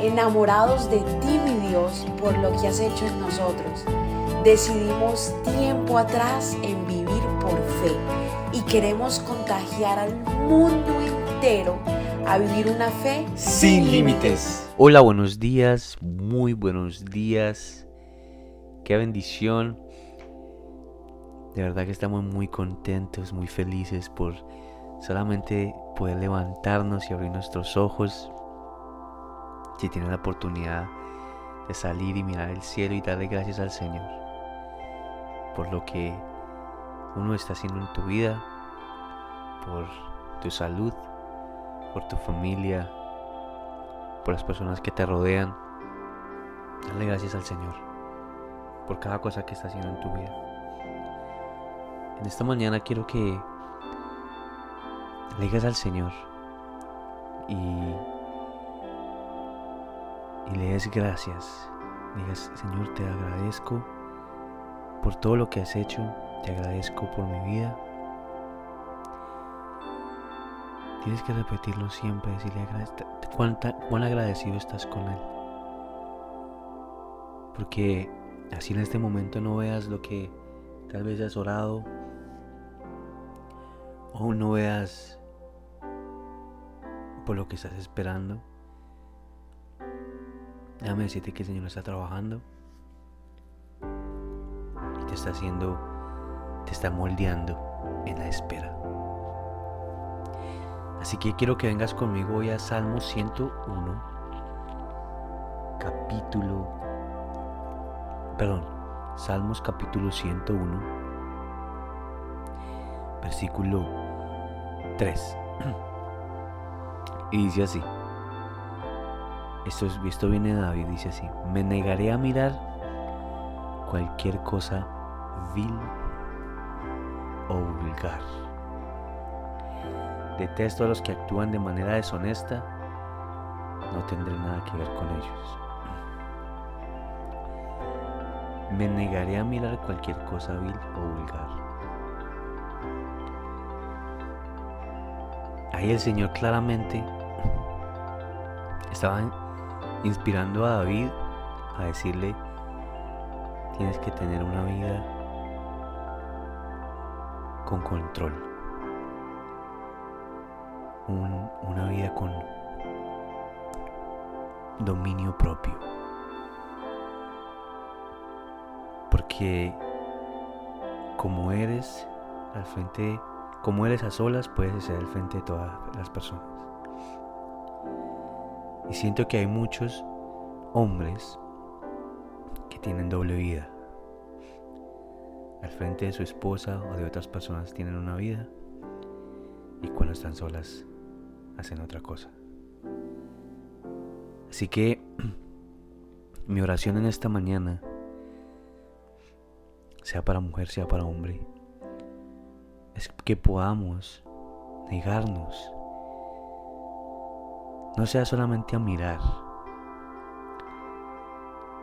enamorados de ti, mi Dios, por lo que has hecho en nosotros. Decidimos tiempo atrás en vivir por fe y queremos contagiar al mundo entero a vivir una fe sin límites. Hola, buenos días, muy buenos días. Qué bendición. De verdad que estamos muy contentos, muy felices por solamente poder levantarnos y abrir nuestros ojos. Si tienes la oportunidad de salir y mirar el cielo y darle gracias al Señor por lo que uno está haciendo en tu vida, por tu salud, por tu familia, por las personas que te rodean. Dale gracias al Señor por cada cosa que está haciendo en tu vida. En esta mañana quiero que le digas al Señor y, y le des gracias. Digas, Señor, te agradezco por todo lo que has hecho, te agradezco por mi vida. Tienes que repetirlo siempre, decirle cuán agradecido estás con Él. Porque así en este momento no veas lo que tal vez has orado o no veas por lo que estás esperando. Déjame decirte que el Señor está trabajando y te está haciendo, te está moldeando en la espera. Así que quiero que vengas conmigo hoy a Salmo 101, capítulo, perdón, Salmos capítulo 101, versículo 3. Y dice así, esto, esto viene de David, dice así, me negaré a mirar cualquier cosa vil o vulgar. Detesto a los que actúan de manera deshonesta, no tendré nada que ver con ellos. Me negaré a mirar cualquier cosa vil o vulgar. Ahí el Señor claramente estaba inspirando a David a decirle, tienes que tener una vida con control, una vida con dominio propio. Porque como eres al frente, como eres a solas, puedes ser al frente de todas las personas. Y siento que hay muchos hombres que tienen doble vida. Al frente de su esposa o de otras personas tienen una vida y cuando están solas hacen otra cosa. Así que mi oración en esta mañana, sea para mujer, sea para hombre, es que podamos negarnos no sea solamente a mirar,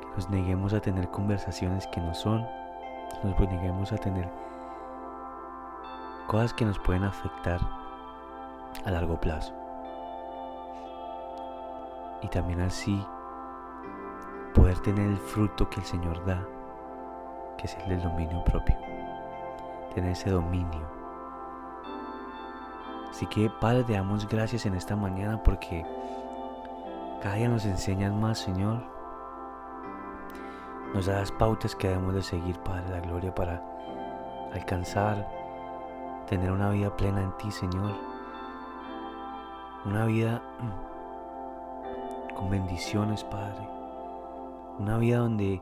que nos neguemos a tener conversaciones que no son, nos neguemos a tener cosas que nos pueden afectar a largo plazo. Y también así poder tener el fruto que el Señor da, que es el del dominio propio. Tener ese dominio. Así que Padre, te damos gracias en esta mañana porque cada día nos enseñas más, Señor. Nos das pautas que debemos de seguir, Padre, la gloria para alcanzar, tener una vida plena en ti, Señor. Una vida con bendiciones, Padre. Una vida donde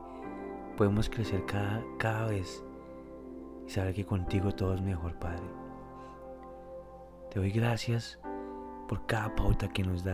podemos crecer cada, cada vez y saber que contigo todo es mejor, Padre. Te doy gracias por cada pauta que nos das